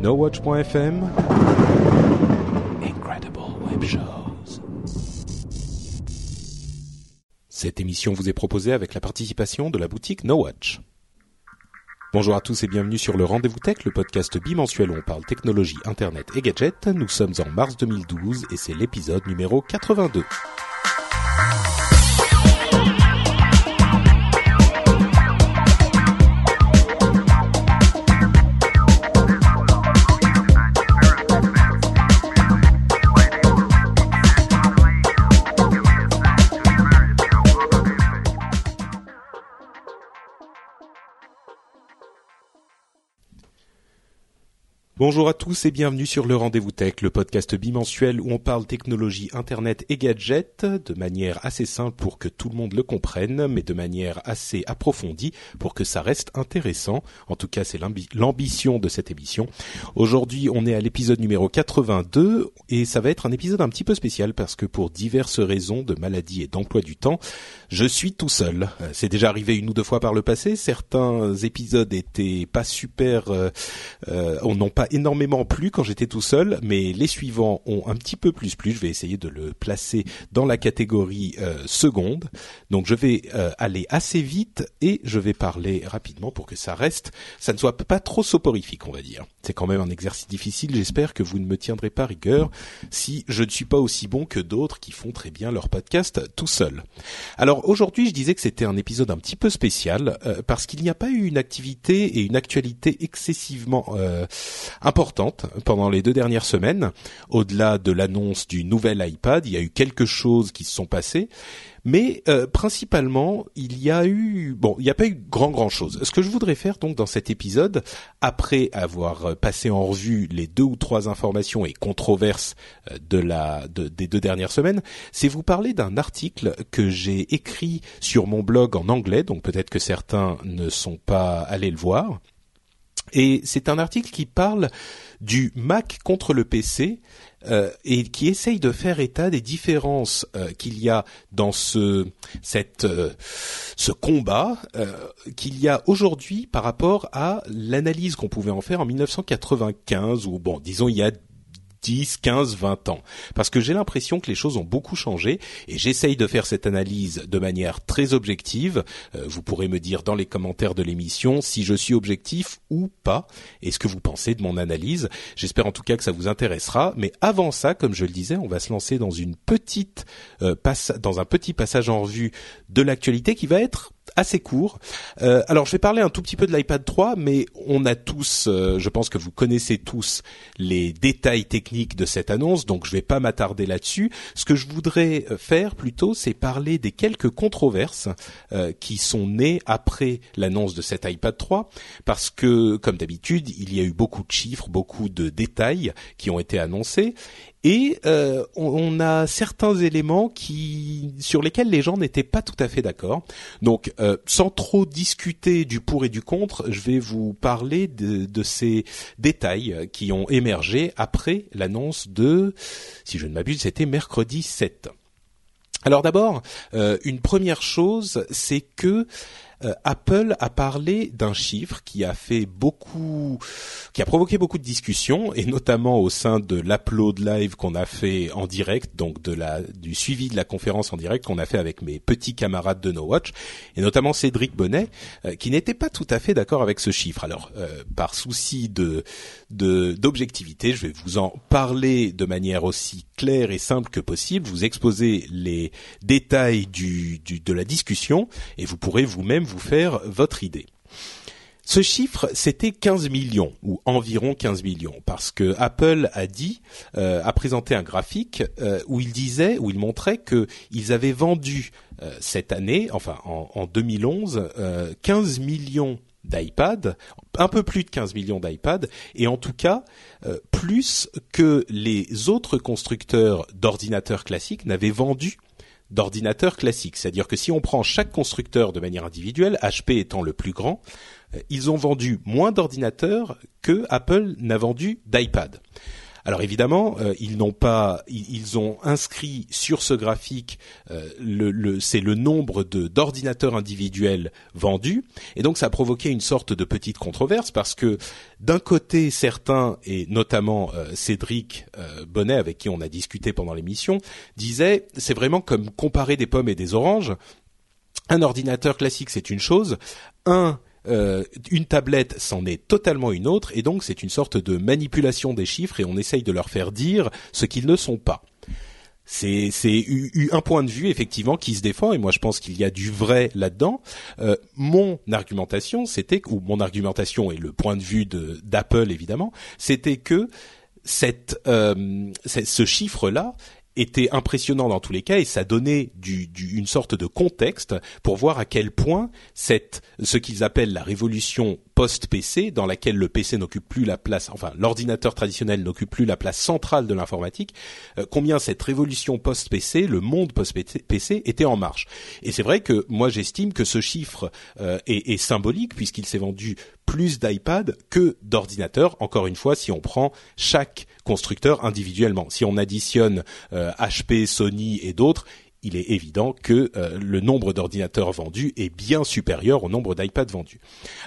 NoWatch.fm Incredible Web Shows Cette émission vous est proposée avec la participation de la boutique NoWatch. Bonjour à tous et bienvenue sur le Rendez-vous Tech, le podcast bimensuel où on parle technologie, internet et gadgets. Nous sommes en mars 2012 et c'est l'épisode numéro 82. Bonjour à tous et bienvenue sur le Rendez-vous Tech, le podcast bimensuel où on parle technologie, internet et gadgets de manière assez simple pour que tout le monde le comprenne, mais de manière assez approfondie pour que ça reste intéressant. En tout cas, c'est l'ambition de cette émission. Aujourd'hui, on est à l'épisode numéro 82 et ça va être un épisode un petit peu spécial parce que pour diverses raisons de maladie et d'emploi du temps, je suis tout seul. Euh, c'est déjà arrivé une ou deux fois par le passé. Certains épisodes étaient pas super, euh, euh, n'ont pas énormément plu quand j'étais tout seul, mais les suivants ont un petit peu plus plu. Je vais essayer de le placer dans la catégorie euh, seconde. Donc je vais euh, aller assez vite et je vais parler rapidement pour que ça reste, ça ne soit pas trop soporifique, on va dire. C'est quand même un exercice difficile. J'espère que vous ne me tiendrez pas rigueur si je ne suis pas aussi bon que d'autres qui font très bien leur podcast tout seul. Alors aujourd'hui, je disais que c'était un épisode un petit peu spécial euh, parce qu'il n'y a pas eu une activité et une actualité excessivement importante pendant les deux dernières semaines. Au-delà de l'annonce du nouvel iPad, il y a eu quelque chose qui se sont passés. Mais euh, principalement, il y a eu bon, il n'y a pas eu grand grand chose. Ce que je voudrais faire donc dans cet épisode, après avoir passé en revue les deux ou trois informations et controverses euh, de la des deux dernières semaines, c'est vous parler d'un article que j'ai écrit sur mon blog en anglais. Donc peut-être que certains ne sont pas allés le voir. Et c'est un article qui parle du Mac contre le PC euh, et qui essaye de faire état des différences euh, qu'il y a dans ce cette euh, ce combat qu'il y a aujourd'hui par rapport à l'analyse qu'on pouvait en faire en 1995 ou bon disons il y a 10, 15, 20 ans. Parce que j'ai l'impression que les choses ont beaucoup changé et j'essaye de faire cette analyse de manière très objective. Euh, vous pourrez me dire dans les commentaires de l'émission si je suis objectif ou pas et ce que vous pensez de mon analyse. J'espère en tout cas que ça vous intéressera. Mais avant ça, comme je le disais, on va se lancer dans une petite euh, dans un petit passage en revue de l'actualité qui va être assez court. Euh, alors je vais parler un tout petit peu de l'iPad 3, mais on a tous, euh, je pense que vous connaissez tous les détails techniques de cette annonce, donc je vais pas m'attarder là-dessus. Ce que je voudrais euh, faire plutôt, c'est parler des quelques controverses qui sont nées après l'annonce de cet iPad 3, parce que comme d'habitude, il y a eu beaucoup de chiffres, beaucoup de détails qui ont été annoncés, et euh, on, a certains éléments qui sur lesquels les gens n'étaient pas tout à fait d'accord. Donc, euh, sans trop discuter du pour et du contre, je vais vous parler de, de ces détails qui ont émergé après l'annonce de, si je ne m'abuse, c'était mercredi 7. Alors d'abord, euh, une première chose, c'est que euh, Apple a parlé d'un chiffre qui a fait beaucoup, qui a provoqué beaucoup de discussions et notamment au sein de l'upload live qu'on a fait en direct, donc de la du suivi de la conférence en direct qu'on a fait avec mes petits camarades de No Watch et notamment Cédric Bonnet, euh, qui n'était pas tout à fait d'accord avec ce chiffre. Alors, euh, par souci de d'objectivité, je vais vous en parler de manière aussi claire et simple que possible, vous exposer les détails du, du de la discussion et vous pourrez vous-même vous faire votre idée. Ce chiffre, c'était 15 millions ou environ 15 millions, parce que Apple a dit, euh, a présenté un graphique euh, où il disait, où il montrait que ils avaient vendu euh, cette année, enfin en, en 2011, 15 millions d'iPad, un peu plus de 15 millions d'iPad, et en tout cas plus que les autres constructeurs d'ordinateurs classiques n'avaient vendu d'ordinateurs classiques. C'est-à-dire que si on prend chaque constructeur de manière individuelle, HP étant le plus grand, euh, ils ont vendu moins d'ordinateurs que Apple n'a vendu d'iPad. Alors évidemment, euh, ils n'ont pas, ils ont inscrit sur ce graphique, euh, le, c'est le nombre de d'ordinateurs individuels vendus, et donc ça a provoqué une sorte de petite controverse parce que d'un côté, certains et notamment euh, Cédric Bonnet avec qui on a discuté pendant l'émission disaient c'est vraiment comme comparer des pommes et des oranges. Un ordinateur classique, c'est une chose. Un euh, une tablette, c'en est totalement une autre, et donc c'est une sorte de manipulation des chiffres et on essaye de leur faire dire ce qu'ils ne sont pas. C'est un point de vue effectivement qui se défend et moi je pense qu'il y a du vrai là-dedans. Euh, mon argumentation c'était ou mon argumentation et le point de vue d'Apple évidemment c'était que cette, euh, ce chiffre là était impressionnant dans tous les cas et ça donnait du, une sorte de contexte pour voir à quel point cette ce qu'ils appellent la révolution post-PC dans laquelle le PC n'occupe plus la place, enfin l'ordinateur traditionnel n'occupe plus la place centrale de l'informatique, euh, combien cette révolution post-PC, le monde post-PC était en marche. Et c'est vrai que moi j'estime que ce chiffre euh, est, est symbolique puisqu'il s'est vendu plus d'iPad que d'ordinateurs. Encore une fois, si on prend chaque constructeur individuellement, si on additionne HP, euh, Sony et d'autres, il est évident que le nombre d'ordinateurs vendus est bien supérieur au nombre d'iPad vendus.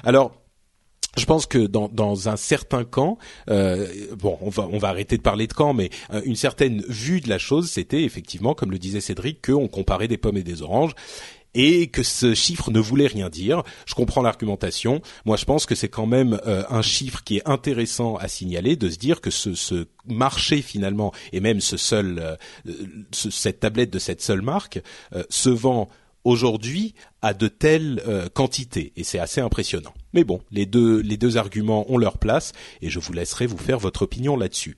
Alors, je pense que dans, un certain camp, euh, bon, on va on va arrêter de parler de camp, mais euh, une certaine vue de la chose, c'était effectivement, comme le disait Cédric, qu'on comparait des pommes et des oranges et que ce chiffre ne voulait rien dire. Je comprends l'argumentation. Moi, je pense que c'est quand même euh, un chiffre qui est intéressant à signaler, de se dire que ce, ce marché finalement, et même ce seul, cette tablette de cette seule marque, se vend aujourd'hui à de telles euh, quantités et c'est assez impressionnant. Mais bon, les deux les deux arguments ont leur place et je vous laisserai vous faire votre opinion là-dessus.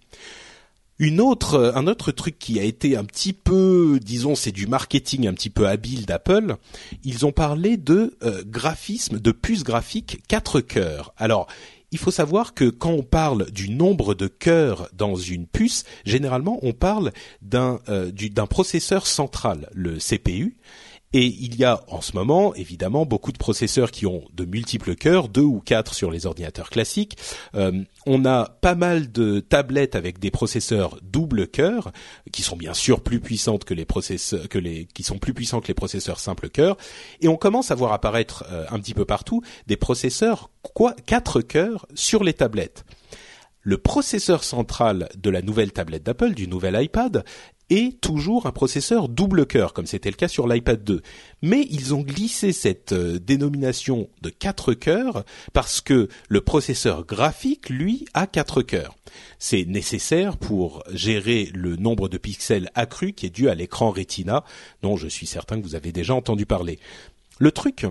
Une autre, euh, un autre truc qui a été un petit peu, disons, c'est du marketing un petit peu habile d'Apple. Ils ont parlé de euh, graphisme, de puces graphiques 4 cœurs. Alors, il faut savoir que quand on parle du nombre de cœurs dans une puce, généralement on parle d'un d'un processeur central, le CPU, et il y a en ce moment, évidemment, beaucoup de processeurs qui ont de multiples cœurs, deux ou quatre sur les ordinateurs classiques. Euh, on a pas mal de tablettes avec des processeurs double cœur, qui sont bien sûr plus puissantes que les processeurs, que les, qui sont plus puissants que les processeurs simple cœur. Et on commence à voir apparaître euh, un petit peu partout des processeurs quoi, quatre cœurs sur les tablettes le processeur central de la nouvelle tablette d'Apple, du nouvel iPad, est toujours un processeur double cœur, comme c'était le cas sur l'iPad 2. Mais ils ont glissé cette euh, dénomination de 4 cœurs parce que le processeur graphique, lui, a 4 cœurs. C'est nécessaire pour gérer le nombre de pixels accru qui est dû à l'écran Retina, dont je suis certain que vous avez déjà entendu parler. Le truc,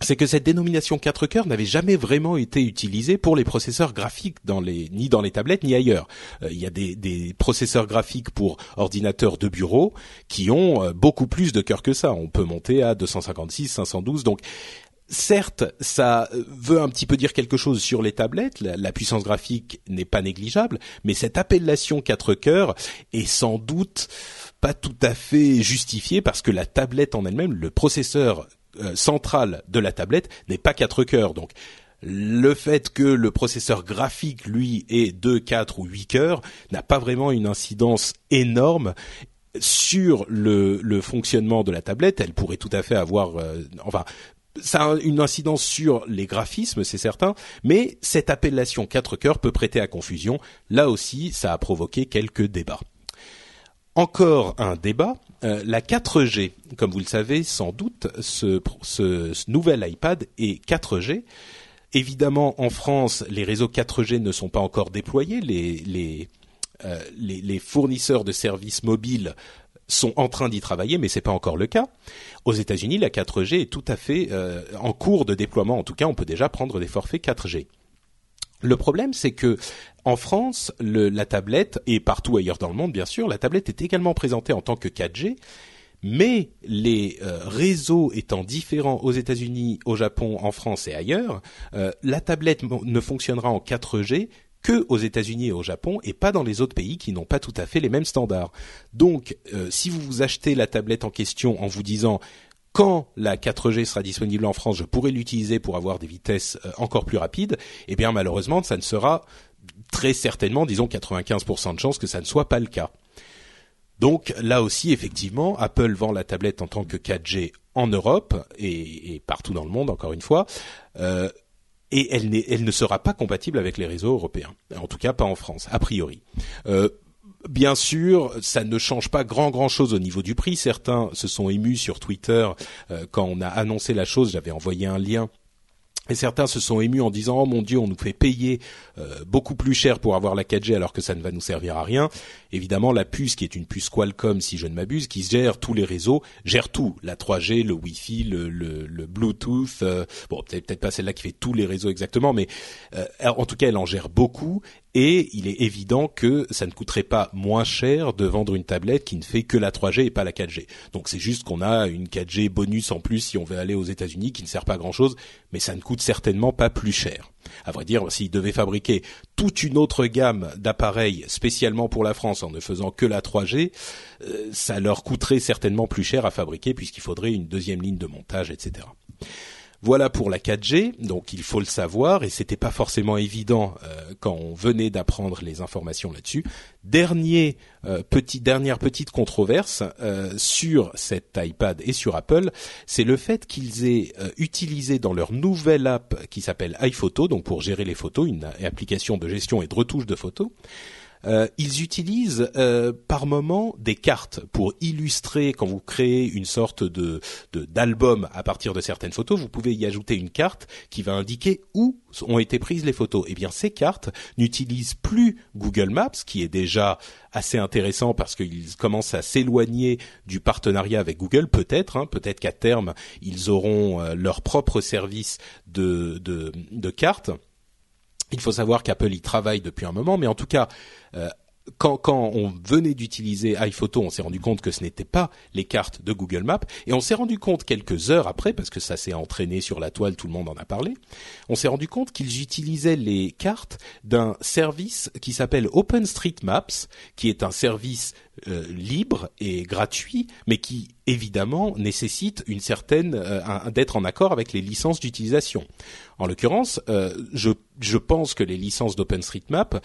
c'est que cette dénomination 4 cœurs n'avait jamais vraiment été utilisée pour les processeurs graphiques dans les ni dans les tablettes ni ailleurs. Euh, il y a des, des, processeurs graphiques pour ordinateurs de bureau qui ont euh, beaucoup plus de cœurs que ça. On peut monter à 256, 512. Donc Certes, ça veut un petit peu dire quelque chose sur les tablettes, la, puissance graphique n'est pas négligeable, mais cette appellation 4 cœurs est sans doute pas tout à fait justifiée parce que la tablette en elle-même, le processeur euh, centrale de la tablette n'est pas 4 cœurs. Donc le fait que le processeur graphique, lui, ait 2, 4 ou 8 cœurs n'a pas vraiment une incidence énorme sur le, fonctionnement de la tablette. Elle pourrait tout à fait avoir, euh, enfin, ça a une incidence sur les graphismes, c'est certain, mais cette appellation 4 cœurs peut prêter à confusion. Là aussi, ça a provoqué quelques débats. Encore un débat, euh, la 4G, comme vous le savez sans doute, ce, nouvel iPad est 4G. Évidemment, en France, les réseaux 4G ne sont pas encore déployés. Les, euh, fournisseurs de services mobiles sont en train d'y travailler, mais c'est pas encore le cas. Aux États-Unis, la 4G est tout à fait euh, en cours de déploiement. En tout cas, on peut déjà prendre des forfaits 4G. Le problème, c'est que en France, la tablette et partout ailleurs dans le monde, bien sûr, la tablette est également présentée en tant que 4G, Mais les euh, réseaux étant différents aux États-Unis, au Japon, en France et ailleurs, euh, la tablette ne fonctionnera en 4G que aux États-Unis et au Japon et pas dans les autres pays qui n'ont pas tout à fait les mêmes standards. Donc, euh, si vous vous achetez la tablette en question en vous disant quand la 4G sera disponible en France, je pourrai l'utiliser pour avoir des vitesses encore plus rapides, eh bien malheureusement, ça ne sera très certainement, disons 95% de chances que ça ne soit pas le cas. Donc là aussi, effectivement, Apple vend la tablette en tant que 4G en Europe et, partout dans le monde, encore une fois. Euh, et elle, elle, ne sera pas compatible avec les réseaux européens. En tout cas, pas en France, a priori. Euh, bien sûr, ça ne change pas grand grand chose au niveau du prix. Certains se sont émus sur Twitter euh, quand on a annoncé la chose. J'avais envoyé un lien et certains se sont émus en disant oh mon dieu on nous fait payer euh, beaucoup plus cher pour avoir la 4G alors que ça ne va nous servir à rien. Évidemment la puce qui est une puce Qualcomm si je ne m'abuse qui gère tous les réseaux, gère tout, la 3G, le Wi-Fi, le, Bluetooth, euh, bon peut-être pas celle-là qui fait tous les réseaux exactement mais euh, en tout cas elle en gère beaucoup et il est évident que ça ne coûterait pas moins cher de vendre une tablette qui ne fait que la 3G et pas la 4G. Donc c'est juste qu'on a une 4G bonus en plus si on veut aller aux États-Unis qui ne sert pas à grand-chose, mais ça ne coûte certainement pas plus cher. À vrai dire, s'ils devaient fabriquer toute une autre gamme d'appareils spécialement pour la France en ne faisant que la 3G, euh, ça leur coûterait certainement plus cher à fabriquer puisqu'il faudrait une deuxième ligne de montage, etc. Voilà pour la 4G, donc il faut le savoir et c'était pas forcément évident euh, quand on venait d'apprendre les informations là-dessus. Dernier euh, petit dernière petite controverse euh, sur cet iPad et sur Apple, c'est le fait qu'ils aient utilisé dans leur nouvelle app qui s'appelle iPhoto, donc pour gérer les photos, une application de gestion et de retouche de photos. Euh, ils utilisent euh, par moment des cartes pour illustrer quand vous créez une sorte de d'album à partir de certaines photos. Vous pouvez y ajouter une carte qui va indiquer où ont été prises les photos. Eh bien, ces cartes n'utilisent plus Google Maps, qui est déjà assez intéressant parce qu'ils commencent à s'éloigner du partenariat avec Google. Peut-être, hein, peut-être qu'à terme ils auront euh, leur propre service de, de, de cartes il faut savoir qu'Apple y travaille depuis un moment, mais en tout cas, euh, quand, on venait d'utiliser iPhoto, on s'est rendu compte que ce n'était pas les cartes de Google Maps, et on s'est rendu compte quelques heures après, parce que ça s'est entraîné sur la toile, tout le monde en a parlé, on s'est rendu compte qu'ils utilisaient les cartes d'un service qui s'appelle OpenStreetMaps, qui est un service euh, libre et gratuit, mais qui évidemment nécessite une certaine euh, d'être en accord avec les licences d'utilisation. En l'occurrence, euh, je, je, pense que les licences d'OpenStreetMap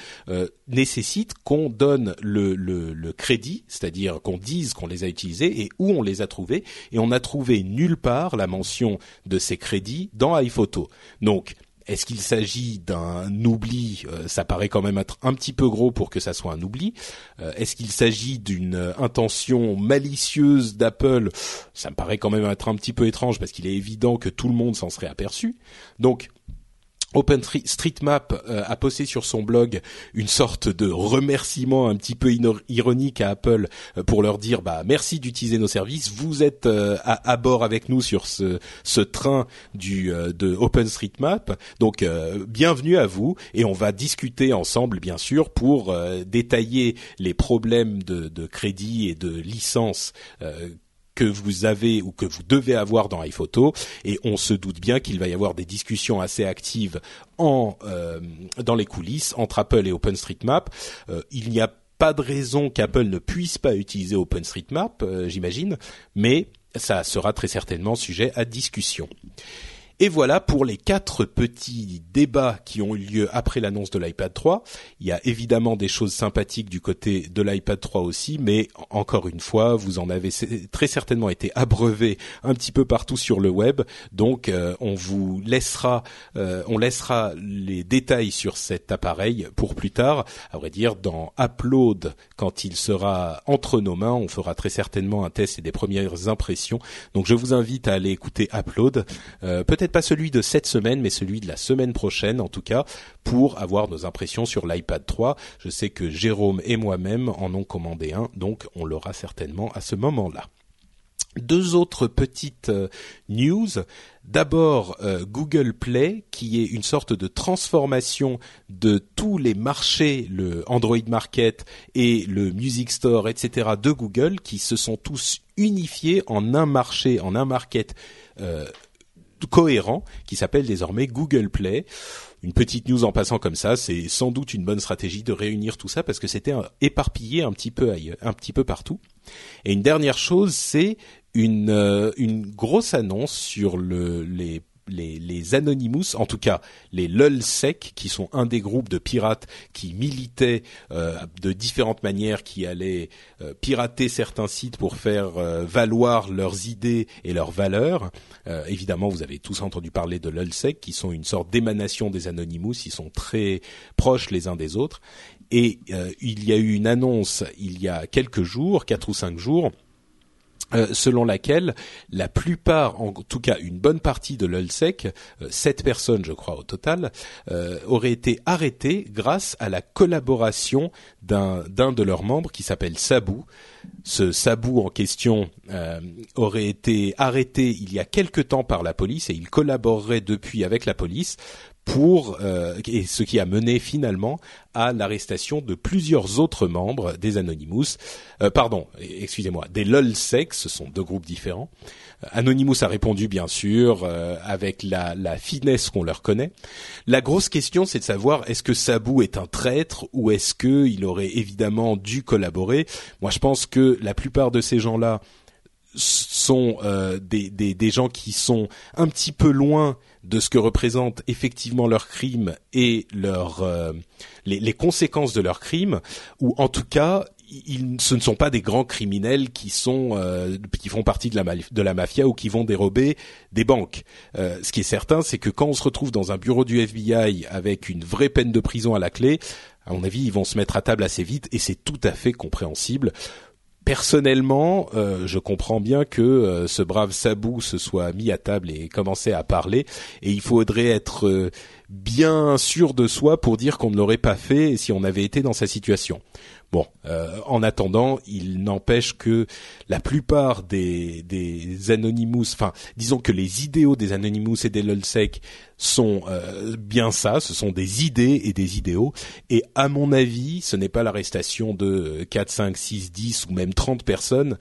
nécessitent qu'on donne le, le, crédit, c'est-à-dire qu'on dise qu'on les a utilisés et où on les a trouvés, et on n'a trouvé nulle part la mention de ces crédits dans iPhoto. Donc est-ce qu'il s'agit d'un oubli euh, Ça paraît quand même être un petit peu gros pour que ça soit un oubli. Euh, est-ce qu'il s'agit d'une intention malicieuse d'Apple? Ça me paraît quand même être un petit peu étrange parce qu'il est évident que tout le monde s'en serait aperçu. Donc OpenStreetMap euh, a posté sur son blog une sorte de remerciement un petit peu ironique à Apple euh, pour leur dire bah merci d'utiliser nos services, vous êtes euh, à, bord avec nous sur ce, train du de OpenStreetMap, donc bienvenue à vous et on va discuter ensemble bien sûr pour détailler les problèmes de, de crédit et de licence que vous avez ou que vous devez avoir dans iPhoto et on se doute bien qu'il va y avoir des discussions assez actives en euh, dans les coulisses entre Apple et OpenStreetMap. Euh, il n'y a pas de raison qu'Apple ne puisse pas utiliser OpenStreetMap, euh, j'imagine, mais ça sera très certainement sujet à discussion. Et voilà pour les quatre petits débats qui ont eu lieu après l'annonce de l'iPad 3. Il y a évidemment des choses sympathiques du côté de l'iPad 3 aussi, mais encore une fois, vous en avez très certainement été abreuvé un petit peu partout sur le web. Donc, euh, on vous laissera, euh, on laissera les détails sur cet appareil pour plus tard. À vrai dire, dans Upload, quand il sera entre nos mains, on fera très certainement un test et des premières impressions. Donc, je vous invite à aller écouter Upload. Euh, peut-être pas celui de cette semaine, mais celui de la semaine prochaine en tout cas, pour avoir nos impressions sur l'iPad 3. Je sais que Jérôme et moi-même en ont commandé un, donc on l'aura certainement à ce moment-là. Deux autres petites news. D'abord, Google Play, qui est une sorte de transformation de tous les marchés, le Android Market et le Music Store, etc., de Google, qui se sont tous unifiés en un marché, en un market cohérent, qui s'appelle désormais Google Play une petite news en passant comme ça, c'est sans doute une bonne stratégie de réunir tout ça parce que c'était éparpillé un petit peu ailleurs, un petit peu partout. Et une dernière chose, c'est une euh, une grosse annonce sur le les les, Anonymous, en tout cas les LulzSec, qui sont un des groupes de pirates qui militaient euh, de différentes manières, qui allaient euh, pirater certains sites pour faire euh, valoir leurs idées et leurs valeurs. évidemment, vous avez tous entendu parler de LulzSec, qui sont une sorte d'émanation des Anonymous. Ils sont très proches les uns des autres. Et il y a eu une annonce il y a quelques jours, quatre ou cinq jours, selon laquelle la plupart, en tout cas une bonne partie de l'ULSEC, euh, sept personnes je crois au total, euh, auraient été arrêtées grâce à la collaboration d'un d'un de leurs membres qui s'appelle Sabou. Ce Sabou en question aurait été arrêté il y a quelque temps par la police et il collaborerait depuis avec la police pour euh, et ce qui a mené finalement à l'arrestation de plusieurs autres membres des Anonymous. Euh, pardon, excusez-moi, des LOLSEC, ce sont deux groupes différents. Euh, Anonymous a répondu bien sûr avec la, la finesse qu'on leur connaît. La grosse question, c'est de savoir est-ce que Sabou est un traître ou est-ce que il aurait évidemment dû collaborer? Moi, je pense que la plupart de ces gens-là sont des, des, des gens qui sont un petit peu loin de ce que représentent effectivement leurs crimes et leur, euh, les, les, conséquences de leurs crimes, ou en tout cas, ils, ce ne sont pas des grands criminels qui sont euh, qui font partie de la, de la mafia ou qui vont dérober des banques. Euh, ce qui est certain, c'est que quand on se retrouve dans un bureau du FBI avec une vraie peine de prison à la clé, à mon avis, ils vont se mettre à table assez vite et c'est tout à fait compréhensible personnellement, euh, je comprends bien que euh, ce brave Sabou se soit mis à table et commencé à parler, et il faudrait être euh, bien sûr de soi pour dire qu'on ne l'aurait pas fait si on avait été dans sa situation. Bon, euh, en attendant, il n'empêche que la plupart des, des Anonymous, enfin, disons que les idéaux des Anonymous et des LulzSec sont euh, bien ça, ce sont des idées et des idéaux. Et à mon avis, ce n'est pas l'arrestation de 4, 5, 6, 10 ou même 30 personnes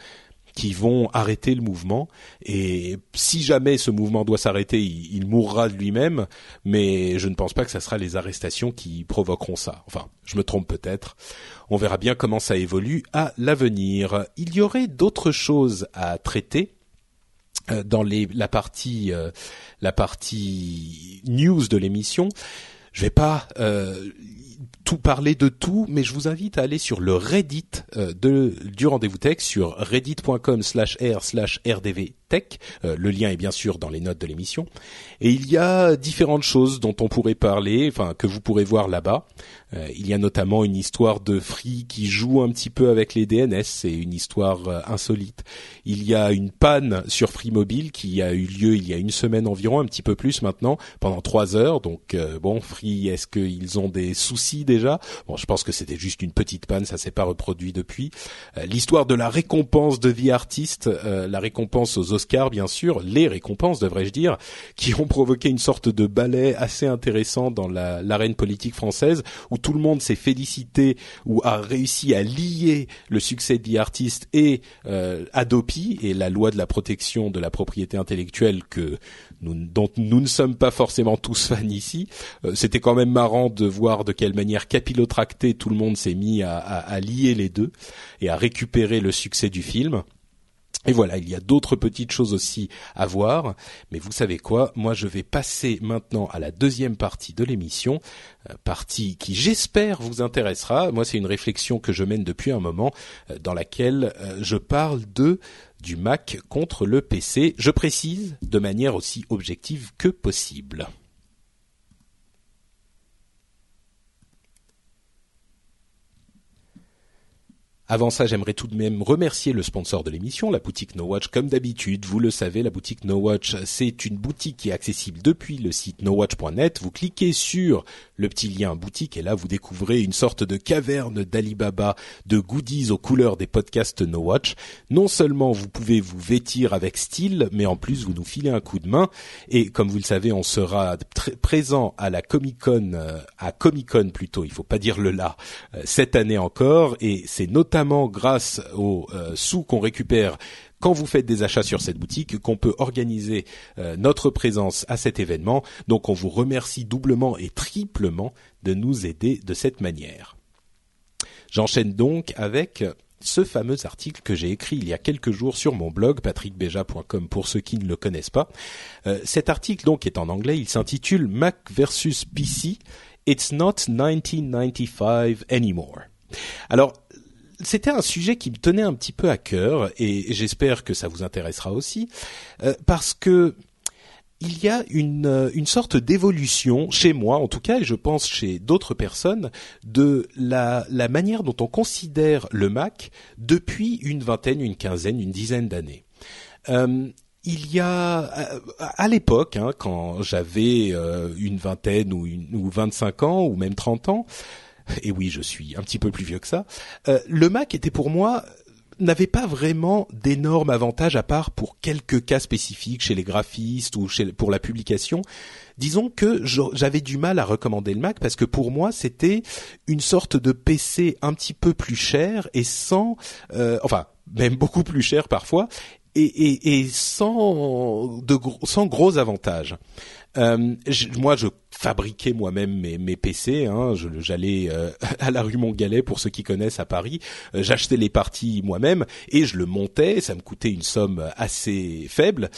qui vont arrêter le mouvement. Et si jamais ce mouvement doit s'arrêter, il, mourra de lui-même. Mais je ne pense pas que ce sera les arrestations qui provoqueront ça. Enfin, je me trompe peut-être. On verra bien comment ça évolue à l'avenir. Il y aurait d'autres choses à traiter euh, dans les, la partie euh, la partie news de l'émission. Je vais pas euh, tout parler de tout, mais je vous invite à aller sur le Reddit euh, de, du rendez-vous tech sur reddit.com slash r slash rdv tech. Euh, le lien est bien sûr dans les notes de l'émission. Et il y a différentes choses dont on pourrait parler, enfin que vous pourrez voir là-bas. Euh, il y a notamment une histoire de Free qui joue un petit peu avec les DNS, c'est une histoire euh, insolite. Il y a une panne sur Free Mobile qui a eu lieu il y a une semaine environ, un petit peu plus maintenant, pendant trois heures. Donc bon, Free, est-ce qu'ils ont des soucis déjà? Bon, je pense que c'était juste une petite panne, ça s'est pas reproduit depuis. L'histoire de la récompense de vie artiste, la récompense aux Oscars bien sûr, les récompenses devrais-je dire, qui ont provoqué une sorte de ballet assez intéressant dans l'arène politique française où tout le monde s'est félicité ou a réussi à lier le succès de The et euh, Adopi et la loi de la protection de la propriété intellectuelle que dont nous ne sommes pas forcément tous fans ici. Euh, c'était quand même marrant de voir de quelle manière capillotractée tout le monde s'est mis à lier les deux et à récupérer le succès du film. Et voilà, il y a d'autres petites choses aussi à voir, mais vous savez quoi, moi je vais passer maintenant à la deuxième partie de l'émission, euh, partie qui j'espère vous intéressera. Moi c'est une réflexion que je mène depuis un moment, euh, dans laquelle euh, je parle de du Mac contre le PC. Je précise de manière aussi objective que possible. Avant ça, j'aimerais tout de même remercier le sponsor de l'émission, la boutique No Watch. Comme d'habitude, vous le savez, la boutique No Watch, c'est une boutique qui est accessible depuis le site nowatch.net. Vous cliquez sur le petit lien boutique et là, vous découvrez une sorte de caverne d'Alibaba de goodies aux couleurs des podcasts No Watch. Non seulement vous pouvez vous vêtir avec style, mais en plus vous nous filez un coup de main. Et comme vous le savez, on sera présent à la Comic Con, euh, à Comic Con plutôt, il faut pas dire le là, euh, cette année encore. Et c'est notamment grâce aux euh, sous qu'on récupère quand vous faites des achats sur cette boutique qu'on peut organiser notre présence à cet événement. Donc on vous remercie doublement et triplement de nous aider de cette manière. J'enchaîne donc avec ce fameux article que j'ai écrit il y a quelques jours sur mon blog patrickbeja.com pour ceux qui ne le connaissent pas. Euh, cet article donc est en anglais, il s'intitule Mac versus PC, It's not 1995 anymore. Alors c'était un sujet qui me tenait un petit peu à cœur et j'espère que ça vous intéressera aussi euh, parce que il y a une, euh, une sorte d'évolution chez moi, en tout cas, et je pense chez d'autres personnes, de la, manière dont on considère le Mac depuis une vingtaine, une quinzaine, une dizaine d'années. Euh, il y a à l'époque, hein, quand j'avais une vingtaine ou, une, ou 25 ans ou même 30 ans, et oui, je suis un petit peu plus vieux que ça, le Mac était pour moi n'avait pas vraiment d'énormes avantages à part pour quelques cas spécifiques chez les graphistes ou chez, pour la publication. Disons que j'avais du mal à recommander le Mac parce que pour moi c'était une sorte de PC un petit peu plus cher et sans, euh, enfin même beaucoup plus cher parfois et, et, et sans de sans gros avantages. Euh, moi, je fabriquais moi-même mes, mes PC. Hein, J'allais euh, à la rue Montgalet pour ceux qui connaissent à Paris. Euh, j'achetais les parties moi-même et je le montais. Ça me coûtait une somme assez faible.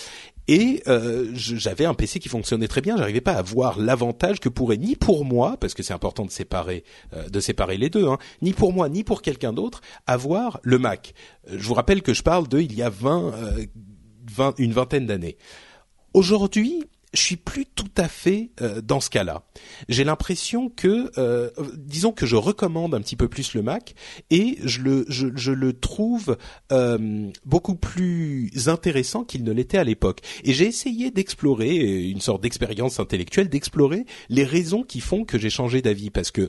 Et euh, j'avais un PC qui fonctionnait très bien. J'arrivais pas à voir l'avantage que pourrait ni pour moi, parce que c'est important de séparer de séparer les deux, hein, ni pour moi ni pour quelqu'un d'autre, avoir le Mac. Je vous rappelle que je parle de il y a 20, 20 une vingtaine d'années. Aujourd'hui, je suis plus tout à fait euh, dans ce cas-là. J'ai l'impression que, euh, disons que je recommande un petit peu plus le Mac et je le, je, je le trouve euh, beaucoup plus intéressant qu'il ne l'était à l'époque. Et j'ai essayé d'explorer une sorte d'expérience intellectuelle, d'explorer les raisons qui font que j'ai changé d'avis, parce que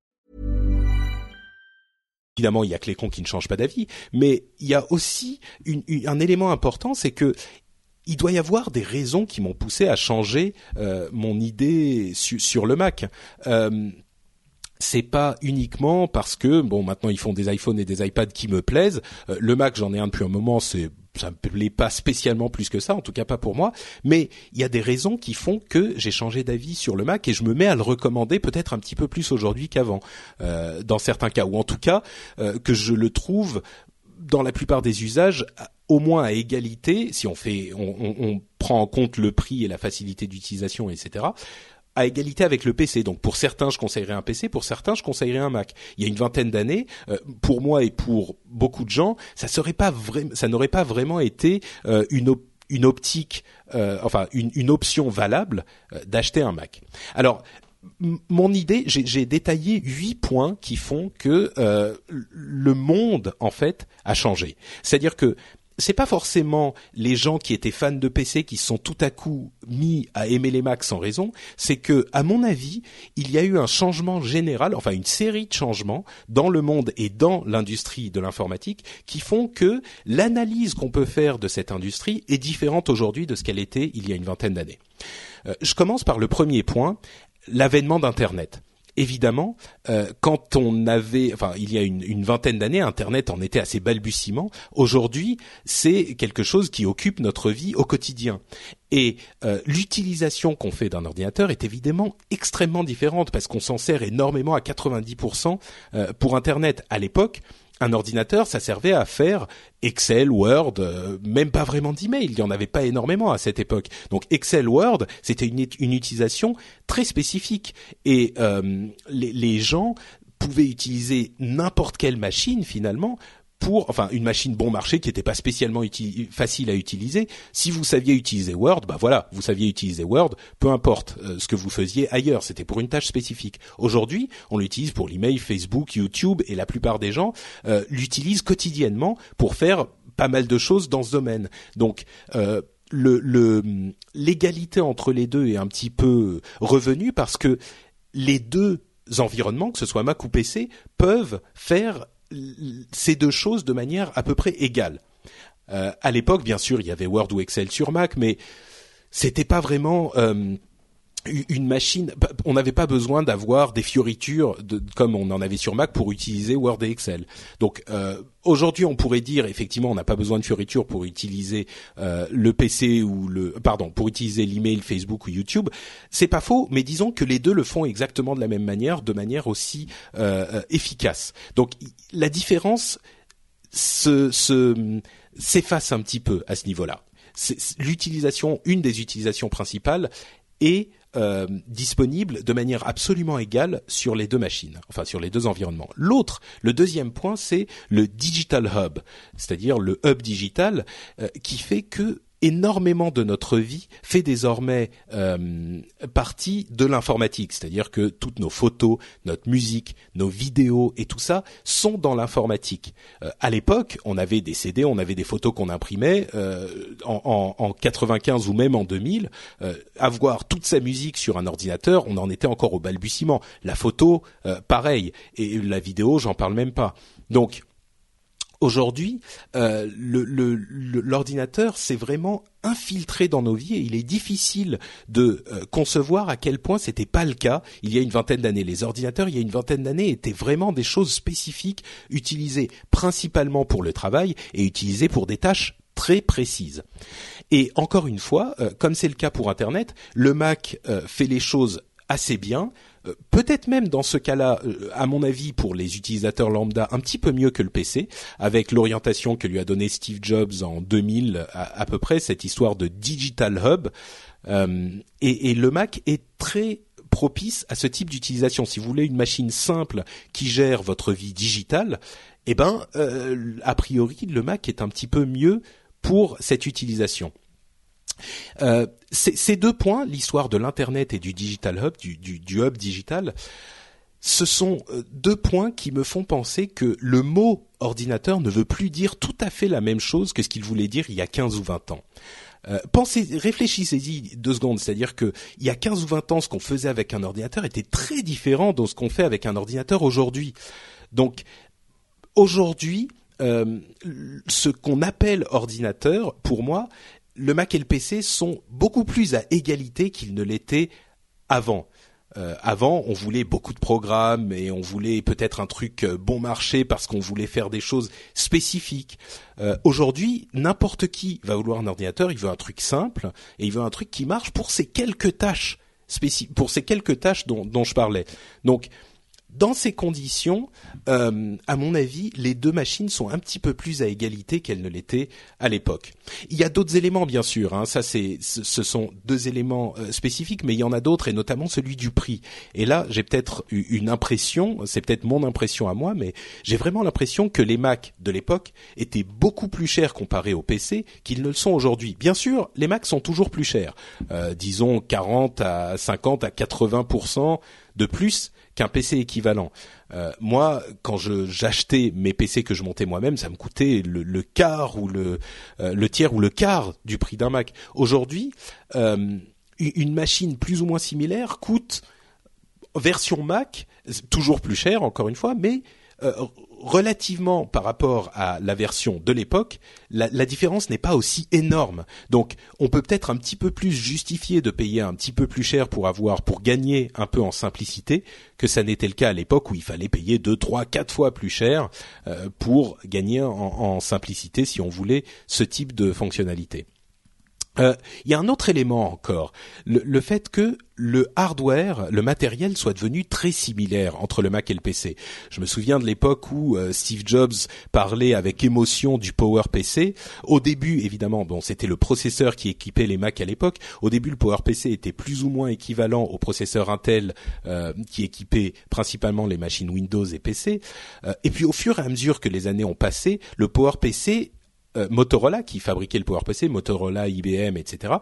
Évidemment, il y a que les cons qui ne changent pas d'avis, mais il y a aussi un élément important, c'est que il doit y avoir des raisons qui m'ont poussé à changer euh, mon idée sur le Mac. Euh, c'est pas uniquement parce que bon maintenant ils font des iPhones et des iPads qui me plaisent. Euh, le Mac j'en ai un depuis un moment, c'est ça me plaît pas spécialement plus que ça, en tout cas pas pour moi. Mais il y a des raisons qui font que j'ai changé d'avis sur le Mac et je me mets à le recommander peut-être un petit peu plus aujourd'hui qu'avant, euh, dans certains cas, ou en tout cas euh, que je le trouve dans la plupart des usages au moins à égalité, si on fait, on, prend en compte le prix et la facilité d'utilisation, etc à égalité avec le PC. Donc pour certains, je conseillerais un PC, pour certains, je conseillerais un Mac. Il y a une vingtaine d'années, euh, pour moi et pour beaucoup de gens, ça n'aurait pas vraiment été euh, une une optique, euh, enfin une, option valable d'acheter un Mac. Alors mon idée, j'ai détaillé huit points qui font que le monde en fait a changé. C'est-à-dire que c'est pas forcément les gens qui étaient fans de PC qui sont tout à coup mis à aimer les Macs sans raison, c'est que, à mon avis, il y a eu un changement général, enfin une série de changements dans le monde et dans l'industrie de l'informatique qui font que l'analyse qu'on peut faire de cette industrie est différente aujourd'hui de ce qu'elle était il y a une vingtaine d'années. Euh, je commence par le premier point, l'avènement d'Internet. Évidemment, quand on avait, enfin, il y a une, vingtaine d'années, Internet en était à ses balbutiements. Aujourd'hui, c'est quelque chose qui occupe notre vie au quotidien. Et l'utilisation qu'on fait d'un ordinateur est évidemment extrêmement différente parce qu'on s'en sert énormément à 90% pour Internet. À l'époque, un ordinateur, ça servait à faire Excel, Word, euh, même pas vraiment d'email. Il y en avait pas énormément à cette époque. Donc Excel, Word, c'était une, utilisation très spécifique. Et euh, les gens pouvaient utiliser n'importe quelle machine finalement pour, enfin, une machine bon marché qui n'était pas spécialement facile à utiliser. Si vous saviez utiliser Word, bah voilà, vous saviez utiliser Word, peu importe euh, ce que vous faisiez ailleurs, c'était pour une tâche spécifique. Aujourd'hui, on l'utilise pour l'email, Facebook, YouTube, et la plupart des gens euh, l'utilisent quotidiennement pour faire pas mal de choses dans ce domaine. Donc euh, l'égalité entre les deux est un petit peu revenue parce que les deux environnements, que ce soit Mac ou PC, peuvent faire ces deux choses de manière à peu près égale. Euh, à l'époque, bien sûr, il y avait Word ou Excel sur Mac, mais c'était pas vraiment euh, une machine. On n'avait pas besoin d'avoir des fioritures de, comme on en avait sur Mac pour utiliser Word et Excel. Donc euh, aujourd'hui, on pourrait dire effectivement, on n'a pas besoin de fioritures pour utiliser euh, le PC ou le pardon pour utiliser l'email, Facebook ou YouTube. C'est pas faux, mais disons que les deux le font exactement de la même manière, de manière aussi euh, efficace. Donc la différence se, se s'efface un petit peu à ce niveau-là. L'utilisation, une des utilisations principales est euh, disponible de manière absolument égale sur les deux machines, enfin sur les deux environnements. L'autre, le deuxième point, c'est le digital hub, c'est-à-dire le hub digital euh, qui fait que énormément de notre vie fait désormais euh, partie de l'informatique, c'est-à-dire que toutes nos photos, notre musique, nos vidéos et tout ça sont dans l'informatique. Euh, à l'époque, on avait des CD, on avait des photos qu'on imprimait euh, en, en, en, 95 ou même en 2000. avoir toute sa musique sur un ordinateur, on en était encore au balbutiement. La photo, pareil, et la vidéo, j'en parle même pas. Donc aujourd'hui, euh, l'ordinateur s'est vraiment infiltré dans nos vies et il est difficile de euh, concevoir à quel point c'était pas le cas il y a une vingtaine d'années. Les ordinateurs, il y a une vingtaine d'années, étaient vraiment des choses spécifiques, utilisées principalement pour le travail et utilisées pour des tâches très précises. Et encore une fois, euh, comme c'est le cas pour Internet, le Mac fait les choses assez bien. Euh, peut-être même dans ce cas-là, euh, à mon avis, pour les utilisateurs lambda, un petit peu mieux que le PC, avec l'orientation que lui a donnée Steve Jobs en 2000 à, peu près, cette histoire de digital hub. Euh, et, le Mac est très propice à ce type d'utilisation. Si vous voulez une machine simple qui gère votre vie digitale, eh ben, a priori, le Mac est un petit peu mieux pour cette utilisation. Euh, ces deux points, l'histoire de l'internet et du digital hub, du, hub digital, ce sont euh, deux points qui me font penser que le mot ordinateur ne veut plus dire tout à fait la même chose que ce qu'il voulait dire il y a 15 ou 20 ans. Euh, réfléchissez-y deux secondes, c'est-à-dire que il y a 15 ou 20 ans, ce qu'on faisait avec un ordinateur était très différent de ce qu'on fait avec un ordinateur aujourd'hui. Donc aujourd'hui, ce qu'on appelle ordinateur, pour moi, le Mac et le PC sont beaucoup plus à égalité qu'ils ne l'étaient avant. Euh, avant, on voulait beaucoup de programmes et on voulait peut-être un truc euh, bon marché parce qu'on voulait faire des choses spécifiques. Euh, aujourd'hui, n'importe qui va vouloir un ordinateur, il veut un truc simple et il veut un truc qui marche pour ces quelques tâches pour ces quelques tâches dont, dont je parlais. Donc, dans ces conditions, euh, à mon avis, les deux machines sont un petit peu plus à égalité qu'elles ne l'étaient à l'époque. Il y a d'autres éléments, bien sûr. Hein, ça, c'est, ce sont deux éléments euh, spécifiques, mais il y en a d'autres, et notamment celui du prix. Et là, j'ai peut-être une impression, c'est peut-être mon impression à moi, mais j'ai vraiment l'impression que les Mac de l'époque étaient beaucoup plus chers comparés aux PC qu'ils ne le sont aujourd'hui. Bien sûr, les Macs sont toujours plus chers, euh, disons 40 à 50 à 80 de plus qu'un PC équivalent. Euh, moi, quand j'achetais mes PC que je montais moi-même, ça me coûtait le, quart ou le euh, le tiers ou le quart du prix d'un Mac. Aujourd'hui, euh, une machine plus ou moins similaire coûte version Mac toujours plus cher encore une fois, mais relativement par rapport à la version de l'époque, la, différence n'est pas aussi énorme. Donc, on peut peut-être un petit peu plus justifier de payer un petit peu plus cher pour avoir, pour gagner un peu en simplicité, que ça n'était le cas à l'époque où il fallait payer deux, trois, quatre fois plus cher euh, pour gagner en simplicité si on voulait ce type de fonctionnalité. Euh, il y a un autre élément encore, le, fait que le hardware, le matériel soit devenu très similaire entre le Mac et le PC. Je me souviens de l'époque où euh, Steve Jobs parlait avec émotion du Power PC. Au début, évidemment, bon, c'était le processeur qui équipait les Mac à l'époque. Au début, le Power PC était plus ou moins équivalent au processeur Intel euh, qui équipait principalement les machines Windows et PC. et puis, au fur et à mesure que les années ont passé, le Power PC euh, Motorola, qui fabriquait le PowerPC, Motorola, IBM, etc.,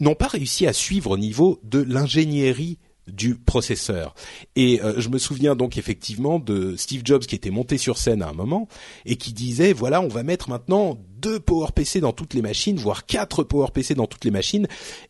n'ont pas réussi à suivre au niveau de l'ingénierie du processeur. Et euh, je me souviens donc effectivement de Steve Jobs qui était monté sur scène à un moment et qui disait voilà on va mettre maintenant deux PowerPC dans toutes les machines, voire quatre PowerPC dans toutes les machines.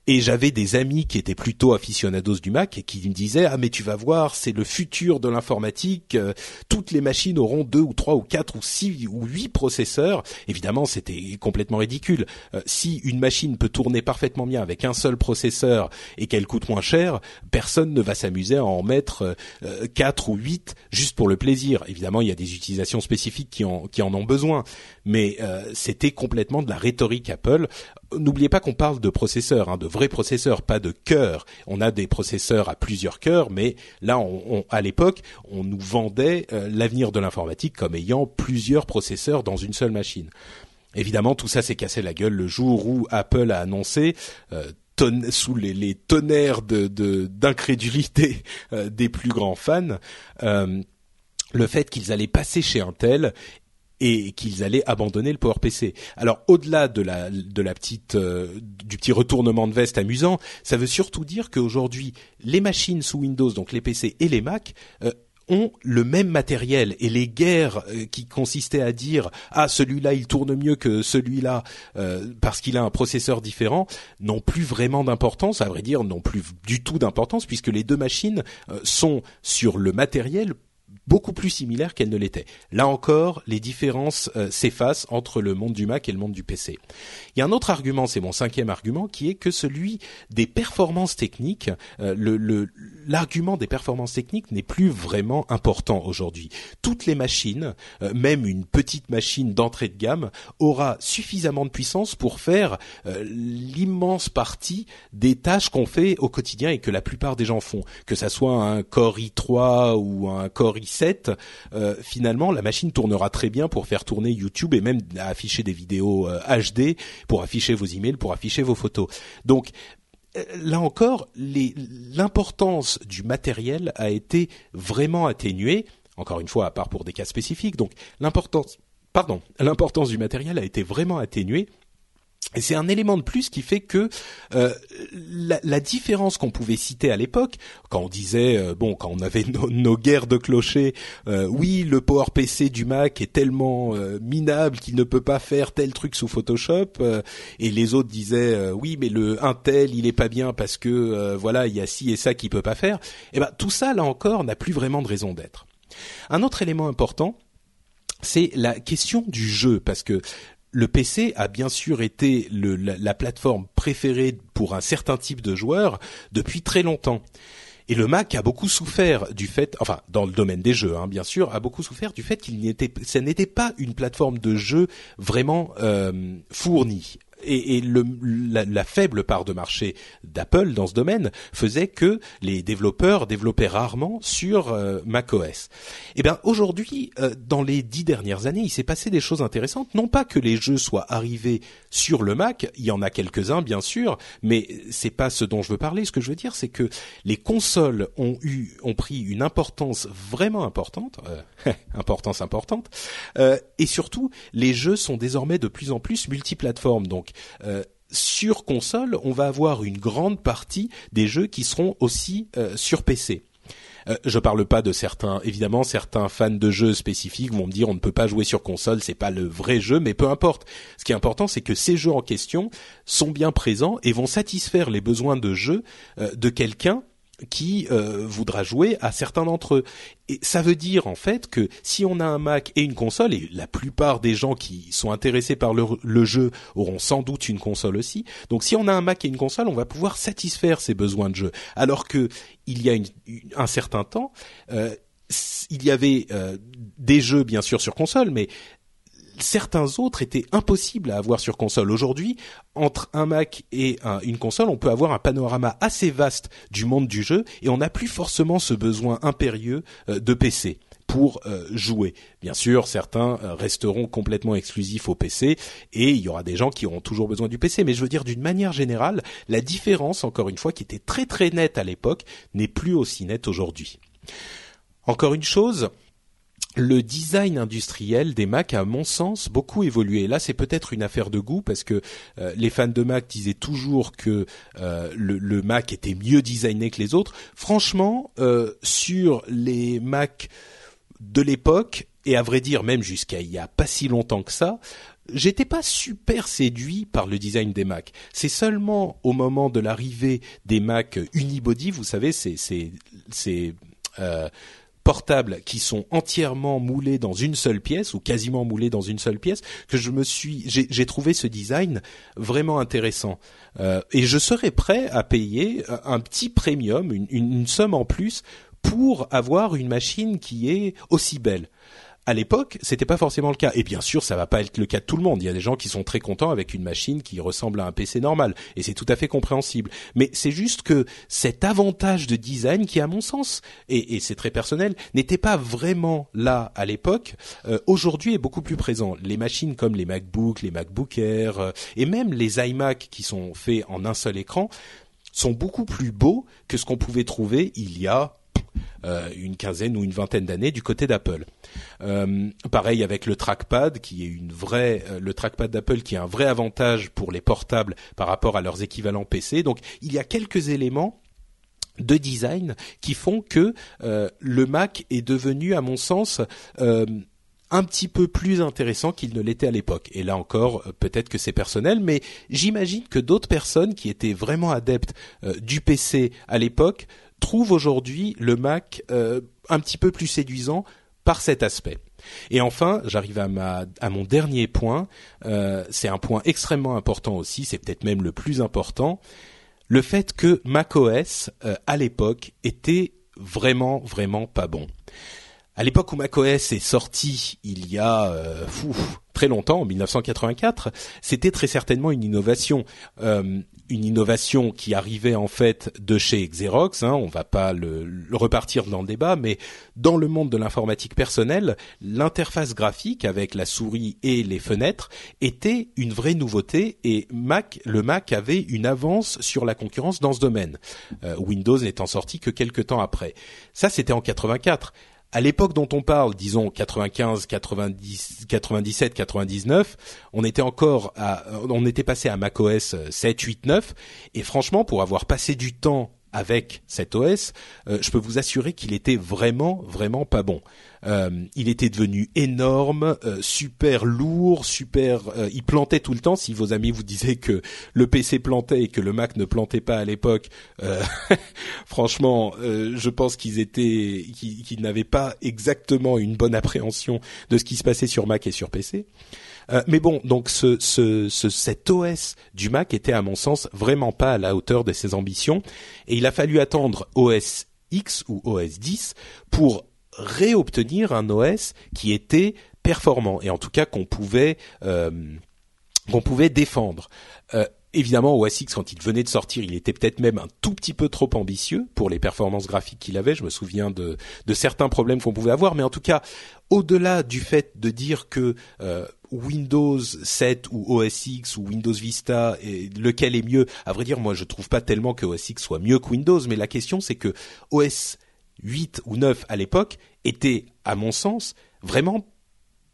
Et j'avais des amis qui étaient plutôt aficionados du Mac et qui me disaient ah mais tu vas voir c'est le futur de l'informatique. Euh, toutes les machines auront deux ou trois ou quatre ou six ou huit processeurs. Évidemment c'était complètement ridicule. Euh, si une machine peut tourner parfaitement bien avec un seul processeur et qu'elle coûte moins cher, personne ne va s'amuser à en mettre euh, quatre ou huit juste pour le plaisir. Évidemment il y a des utilisations spécifiques qui en, qui en ont besoin, mais c'est c'était complètement de la rhétorique Apple. N'oubliez pas qu'on parle de processeurs, hein, de vrais processeurs, pas de cœurs. On a des processeurs à plusieurs cœurs, mais là, on, à l'époque, on nous vendait euh, l'avenir de l'informatique comme ayant plusieurs processeurs dans une seule machine. Évidemment, tout ça s'est cassé la gueule le jour où Apple a annoncé euh, sous les, tonnerres d'incrédulité euh, des plus grands fans le fait qu'ils allaient passer chez Intel et qu'ils allaient abandonner le PowerPC. Alors au-delà de la de la petite euh, du petit retournement de veste amusant, ça veut surtout dire qu'aujourd'hui les machines sous Windows, donc les PC et les Mac euh, ont le même matériel et les guerres euh, qui consistaient à dire ah celui-là il tourne mieux que celui-là parce qu'il a un processeur différent n'ont plus vraiment d'importance à vrai dire n'ont plus du tout d'importance puisque les deux machines sont sur le matériel beaucoup plus similaire qu'elle ne l'était. Là encore, les différences euh, s'effacent entre le monde du Mac et le monde du PC. Il y a un autre argument, c'est mon cinquième argument, qui est que celui des performances techniques. Euh, l'argument des performances techniques n'est plus vraiment important aujourd'hui. Toutes les machines, euh, même une petite machine d'entrée de gamme, aura suffisamment de puissance pour faire l'immense partie des tâches qu'on fait au quotidien et que la plupart des gens font, que ça soit un Core i3 ou un Core i7 euh, finalement la machine tournera très bien pour faire tourner YouTube et même afficher des vidéos HD, euh, pour afficher vos emails, pour afficher vos photos. Donc euh, là encore, l'importance du matériel a été vraiment atténuée. Encore une fois, à part pour des cas spécifiques. Donc l'importance, l'importance du matériel a été vraiment atténuée et c'est un élément de plus qui fait que euh, la, la, différence qu'on pouvait citer à l'époque, quand on disait euh, bon, quand on avait nos, guerres de clochers, euh, oui, le Power PC du Mac est tellement euh, minable qu'il ne peut pas faire tel truc sous Photoshop, et les autres disaient oui, mais le Intel il est pas bien parce que voilà, il y a ci et ça qu'il peut pas faire. Et eh ben tout ça là encore n'a plus vraiment de raison d'être. Un autre élément important, c'est la question du jeu, parce que le PC a bien sûr été la, plateforme préférée pour un certain type de joueurs depuis très longtemps. Et le Mac a beaucoup souffert du fait, enfin dans le domaine des jeux, hein, bien sûr, a beaucoup souffert du fait qu'il n'était, ça n'était pas une plateforme de jeu vraiment euh, fournie et, et le, la, la, faible part de marché d'Apple dans ce domaine faisait que les développeurs développaient rarement sur euh, macOS. Et eh bien aujourd'hui, euh, dans les dix dernières années, il s'est passé des choses intéressantes. Non pas que les jeux soient arrivés sur le Mac, il y en a quelques-uns bien sûr, mais c'est pas ce dont je veux parler. Ce que je veux dire, c'est que les consoles ont eu, ont pris une importance vraiment importante, euh, importance importante, et surtout les jeux sont désormais de plus en plus multiplateformes. Donc euh, sur console, on va avoir une grande partie des jeux qui seront aussi euh, sur PC. Euh, je parle pas de certains, évidemment, certains fans de jeux spécifiques vont me dire on ne peut pas jouer sur console, c'est pas le vrai jeu, mais peu importe. Ce qui est important, c'est que ces jeux en question sont bien présents et vont satisfaire les besoins de jeu de quelqu'un qui euh, voudra jouer à certains d'entre eux. Et ça veut dire en fait que si on a un Mac et une console, et la plupart des gens qui sont intéressés par le, jeu auront sans doute une console aussi, donc si on a un Mac et une console, on va pouvoir satisfaire ses besoins de jeu. Alors que il y a un certain temps, euh, il y avait euh, des jeux bien sûr sur console, mais certains autres étaient impossibles à avoir sur console. Aujourd'hui, entre un Mac et une console, on peut avoir un panorama assez vaste du monde du jeu et on n'a plus forcément ce besoin impérieux euh, de PC pour euh, jouer. Bien sûr, certains euh, resteront complètement exclusifs au PC et il y aura des gens qui auront toujours besoin du PC. Mais je veux dire, d'une manière générale, la différence, encore une fois, qui était très très nette à l'époque, n'est plus aussi nette aujourd'hui. Encore une chose, le design industriel des Mac a, à mon sens, beaucoup évolué. Là, c'est peut-être une affaire de goût parce que euh, les fans de Mac disaient toujours que euh, le, Mac était mieux designé que les autres. Franchement, euh, sur les Mac de l'époque et à vrai dire même jusqu'à il y a pas si longtemps que ça, j'étais pas super séduit par le design des Mac. C'est seulement au moment de l'arrivée des Mac unibody, vous savez, c'est c'est c'est portables qui sont entièrement moulés dans une seule pièce ou quasiment moulés dans une seule pièce que je me suis j'ai trouvé ce design vraiment intéressant. Euh, et je serais prêt à payer un petit premium une, une somme en plus pour avoir une machine qui est aussi belle à l'époque, c'était pas forcément le cas. Et bien sûr, ça va pas être le cas de tout le monde. Il y a des gens qui sont très contents avec une machine qui ressemble à un PC normal, et c'est tout à fait compréhensible. Mais c'est juste que cet avantage de design, qui à mon sens, et, c'est très personnel, n'était pas vraiment là à l'époque, euh, aujourd'hui est beaucoup plus présent. Les machines comme les MacBook, les MacBook Air, euh, et même les iMac qui sont faits en un seul écran, sont beaucoup plus beaux que ce qu'on pouvait trouver il y a euh, une quinzaine ou une vingtaine d'années du côté d'Apple. Euh, pareil avec le trackpad qui est euh, le trackpad d'Apple qui est un vrai avantage pour les portables par rapport à leurs équivalents PC. Donc il y a quelques éléments de design qui font que le Mac est devenu à mon sens un petit peu plus intéressant qu'il ne l'était à l'époque. Et là encore, peut-être que c'est personnel, mais j'imagine que d'autres personnes qui étaient vraiment adeptes du PC à l'époque trouve aujourd'hui le Mac euh, un petit peu plus séduisant par cet aspect. Et enfin, j'arrive à, mon dernier point. Euh, c'est un point extrêmement important aussi. C'est peut-être même le plus important. Le fait que macOS euh, à l'époque était vraiment vraiment pas bon. À l'époque où macOS est sorti, il y a euh, très longtemps, en 1984, c'était très certainement une innovation, euh, une innovation qui arrivait en fait de chez Xerox. Hein, on va pas le, repartir dans le débat, mais dans le monde de l'informatique personnelle, l'interface graphique avec la souris et les fenêtres était une vraie nouveauté et Mac, le Mac avait une avance sur la concurrence dans ce domaine. Euh, Windows n'étant sorti que quelques temps après. Ça, c'était en 84 à l'époque dont on parle, disons 95, 90, 97, 99, on était encore à, on était passé à macOS 7, 8, 9, et franchement, pour avoir passé du temps avec cet OS, euh, je peux vous assurer qu'il était vraiment, vraiment pas bon. Euh, il était devenu énorme, euh, super lourd, super. Euh, il plantait tout le temps. Si vos amis vous disaient que le PC plantait et que le Mac ne plantait pas à l'époque, franchement, je pense qu'ils étaient, qu'ils n'avaient pas exactement une bonne appréhension de ce qui se passait sur Mac et sur PC. Mais bon, donc ce, ce, ce, cet OS du Mac était à mon sens vraiment pas à la hauteur de ses ambitions et il a fallu attendre OS X ou OS 10 pour réobtenir un OS qui était performant et en tout cas qu'on pouvait euh, qu'on pouvait défendre. Euh, évidemment, OS X, quand il venait de sortir, il était peut-être même un tout petit peu trop ambitieux pour les performances graphiques qu'il avait. Je me souviens de, de certains problèmes qu'on pouvait avoir, mais en tout cas, au-delà du fait de dire que euh, Windows 7 ou OS X ou Windows Vista, lequel est mieux À vrai dire, moi, je trouve pas tellement que OS X soit mieux que Windows, mais la question, c'est que OS 8 ou 9 à l'époque était, à mon sens, vraiment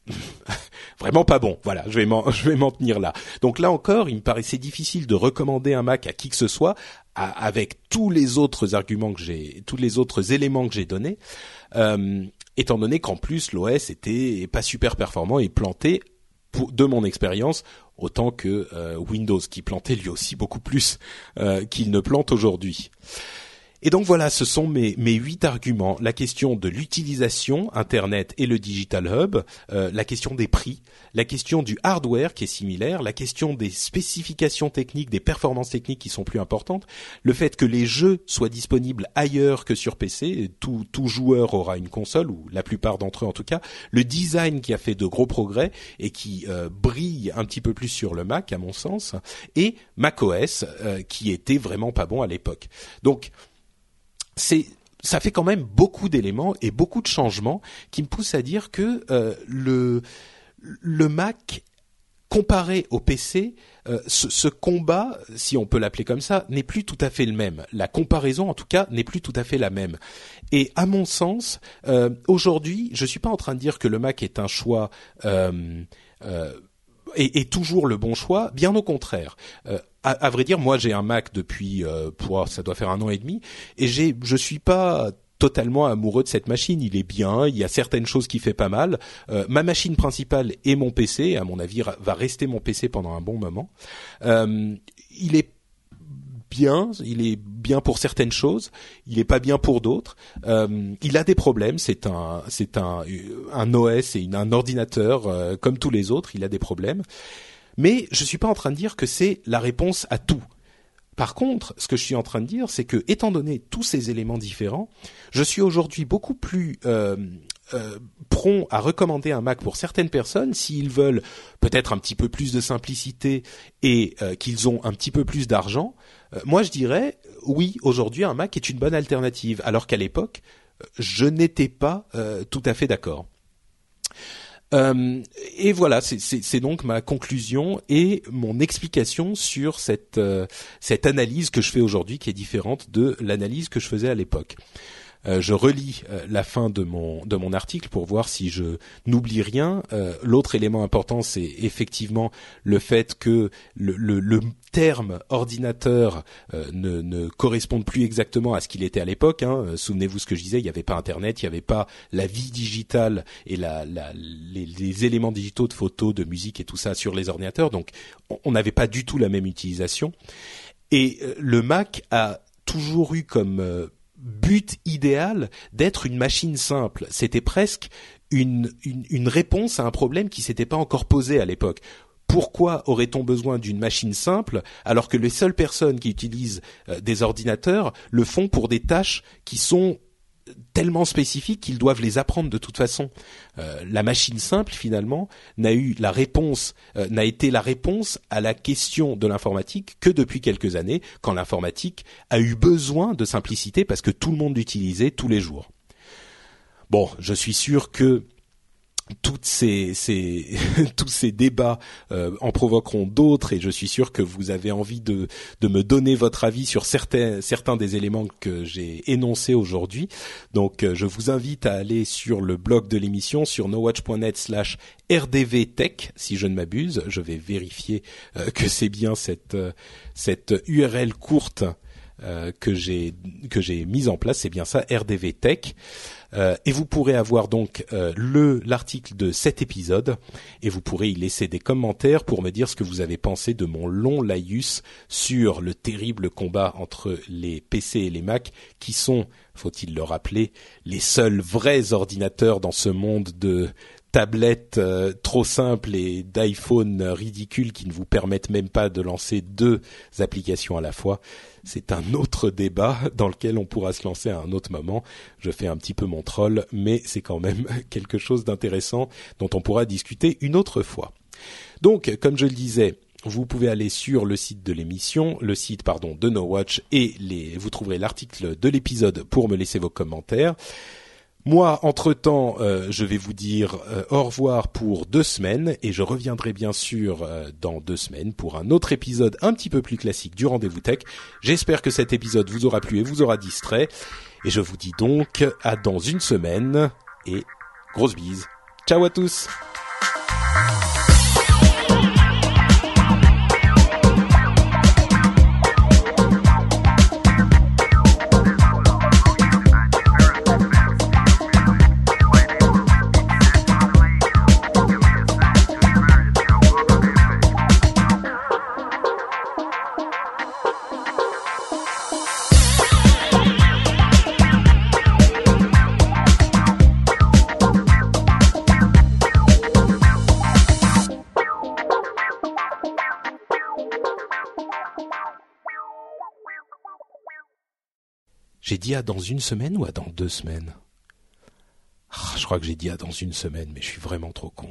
vraiment pas bon. Voilà, je vais m'en je vais m'en tenir là. Donc là encore, il me paraissait difficile de recommander un Mac à qui que ce soit avec tous les autres arguments que j'ai, tous les autres éléments que j'ai donnés, euh, étant donné qu'en plus l'OS était pas super performant et planté de mon expérience autant que euh, Windows qui plantait lui aussi beaucoup plus euh, qu'il ne plante aujourd'hui. Et donc voilà, ce sont mes, mes huit arguments. La question de l'utilisation, Internet et le Digital Hub, euh, la question des prix, la question du hardware qui est similaire, la question des spécifications techniques, des performances techniques qui sont plus importantes, le fait que les jeux soient disponibles ailleurs que sur PC, tout, tout joueur aura une console, ou la plupart d'entre eux en tout cas, le design qui a fait de gros progrès et qui euh, brille un petit peu plus sur le Mac à mon sens, et macOS euh, qui était vraiment pas bon à l'époque. Donc c'est ça fait quand même beaucoup d'éléments et beaucoup de changements qui me poussent à dire que euh, le le Mac comparé au PC, euh, ce, combat, si on peut l'appeler comme ça, n'est plus tout à fait le même. La comparaison, en tout cas, n'est plus tout à fait la même. Et à mon sens, euh, aujourd'hui, je suis pas en train de dire que le Mac est un choix. Euh, est, toujours le bon choix, bien au contraire. Euh, à, vrai dire, moi j'ai un Mac depuis, euh, ça doit faire un an et demi, et j'ai, je suis pas totalement amoureux de cette machine. Il est bien, il y a certaines choses qui fait pas mal. Euh, ma machine principale est mon PC, à mon avis va rester mon PC pendant un bon moment. Euh, il est bien, il est bien pour certaines choses, il est pas bien pour d'autres. Euh, il a des problèmes, c'est un c'est un un OS et un ordinateur euh, comme tous les autres, il a des problèmes. Mais je suis pas en train de dire que c'est la réponse à tout. Par contre, ce que je suis en train de dire, c'est que, étant donné tous ces éléments différents, je suis aujourd'hui beaucoup plus euh, euh, prompt à recommander un Mac pour certaines personnes s'ils veulent peut-être un petit peu plus de simplicité et qu'ils ont un petit peu plus d'argent. Euh, moi, je dirais oui, aujourd'hui, un Mac est une bonne alternative, alors qu'à l'époque, je n'étais pas tout à fait d'accord. Euh, et voilà, c'est donc ma conclusion et mon explication sur cette euh, cette analyse que je fais aujourd'hui, qui est différente de l'analyse que je faisais à l'époque. Euh, je relis euh, la fin de mon de mon article pour voir si je n'oublie rien. Euh, l'autre élément important, c'est effectivement le fait que le, le, le terme ordinateur ne, ne corresponde plus exactement à ce qu'il était à l'époque. Hein. Souvenez-vous ce que je disais, il n'y avait pas Internet, il n'y avait pas la vie digitale et la, la les, les, éléments digitaux de photos, de musique et tout ça sur les ordinateurs. Donc, on n'avait pas du tout la même utilisation. Et le Mac a toujours eu comme but idéal d'être une machine simple. C'était presque une, une, réponse à un problème qui s'était pas encore posé à l'époque. Pourquoi aurait-on besoin d'une machine simple alors que les seules personnes qui utilisent euh, des ordinateurs le font pour des tâches qui sont tellement spécifiques qu'ils doivent les apprendre de toute façon. Euh, la machine simple finalement n'a eu la réponse, euh, n'a été la réponse à la question de l'informatique que depuis quelques années, quand l'informatique a eu besoin de simplicité parce que tout le monde l'utilisait tous les jours. Bon, je suis sûr que toutes ces, ces tous ces débats euh, en provoqueront d'autres et je suis sûr que vous avez envie de, de me donner votre avis sur certains, certains des éléments que j'ai énoncés aujourd'hui. Donc euh, je vous invite à aller sur le blog de l'émission sur nowatch.net slash rdvtech si je ne m'abuse. Je vais vérifier euh, que c'est bien cette, cette URL courte que j'ai que j'ai mise en place. C'est bien ça, rdvtech. Euh, et vous pourrez avoir donc euh, le l'article de cet épisode et vous pourrez y laisser des commentaires pour me dire ce que vous avez pensé de mon long laïus sur le terrible combat entre les PC et les Mac qui sont, faut-il le rappeler, les seuls vrais ordinateurs dans ce monde de tablettes euh, trop simples et d'iPhone ridicules qui ne vous permettent même pas de lancer deux applications à la fois c'est un autre débat dans lequel on pourra se lancer à un autre moment. Je fais un petit peu mon troll, mais c'est quand même quelque chose d'intéressant dont on pourra discuter une autre fois. Donc, comme je le disais, vous pouvez aller sur le site de l'émission, le site pardon de No Watch et les, vous trouverez l'article de l'épisode pour me laisser vos commentaires. Moi, entre-temps, euh, je vais vous dire euh, au revoir pour deux semaines et je reviendrai bien sûr euh, dans deux semaines pour un autre épisode un petit peu plus classique du Rendez-vous Tech. J'espère que cet épisode vous aura plu et vous aura distrait. Et je vous dis donc à dans une semaine et grosse bise. Ciao à tous J'ai dit à dans une semaine ou à dans deux semaines? Ah, Je crois que j'ai dit à dans une semaine, mais je suis vraiment trop con.